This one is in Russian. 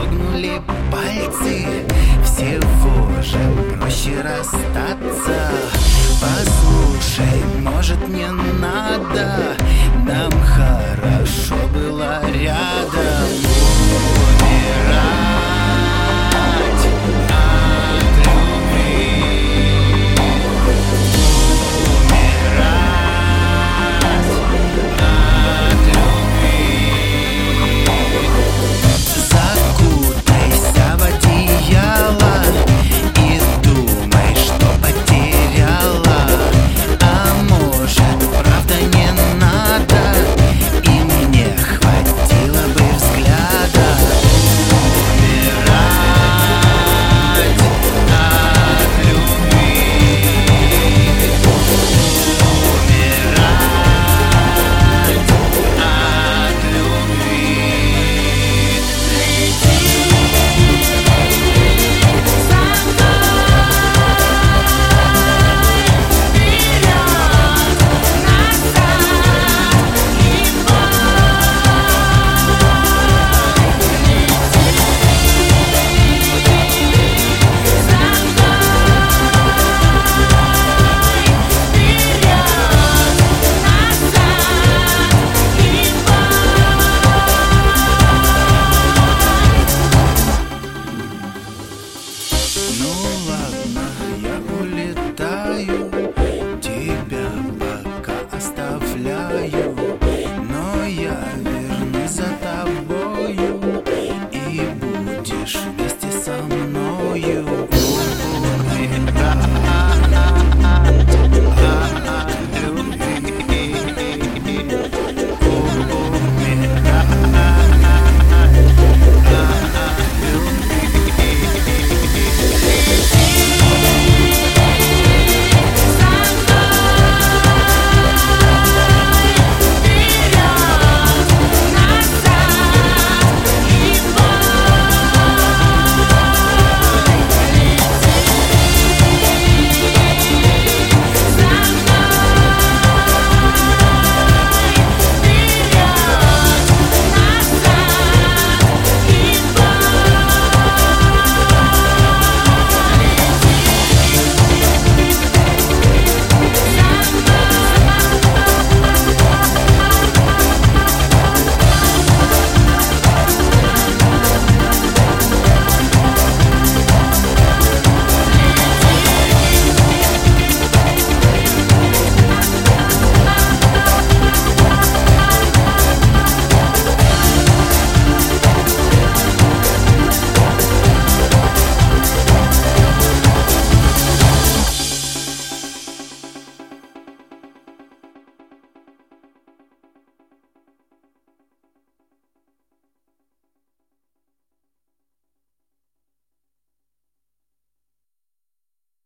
дрогнули пальцы. Всего же проще расстаться. Послушай, может не надо? no.